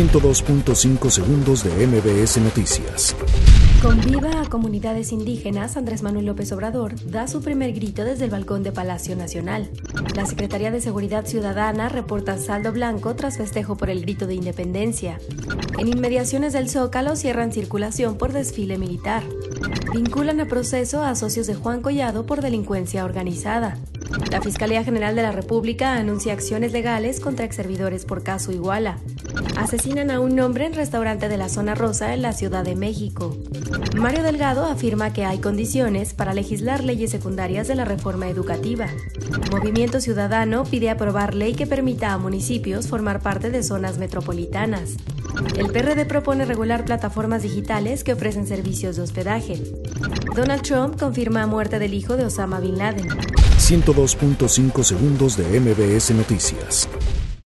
102.5 segundos de MBS Noticias. Con viva a comunidades indígenas, Andrés Manuel López Obrador da su primer grito desde el balcón de Palacio Nacional. La Secretaría de Seguridad Ciudadana reporta saldo blanco tras festejo por el grito de independencia. En inmediaciones del Zócalo cierran circulación por desfile militar. Vinculan a proceso a socios de Juan Collado por delincuencia organizada. La Fiscalía General de la República anuncia acciones legales contra exservidores por caso Iguala. Asesinan a un hombre en restaurante de la zona rosa en la Ciudad de México. Mario Delgado afirma que hay condiciones para legislar leyes secundarias de la reforma educativa. Movimiento Ciudadano pide aprobar ley que permita a municipios formar parte de zonas metropolitanas. El PRD propone regular plataformas digitales que ofrecen servicios de hospedaje. Donald Trump confirma muerte del hijo de Osama Bin Laden. 102.5 segundos de MBS Noticias.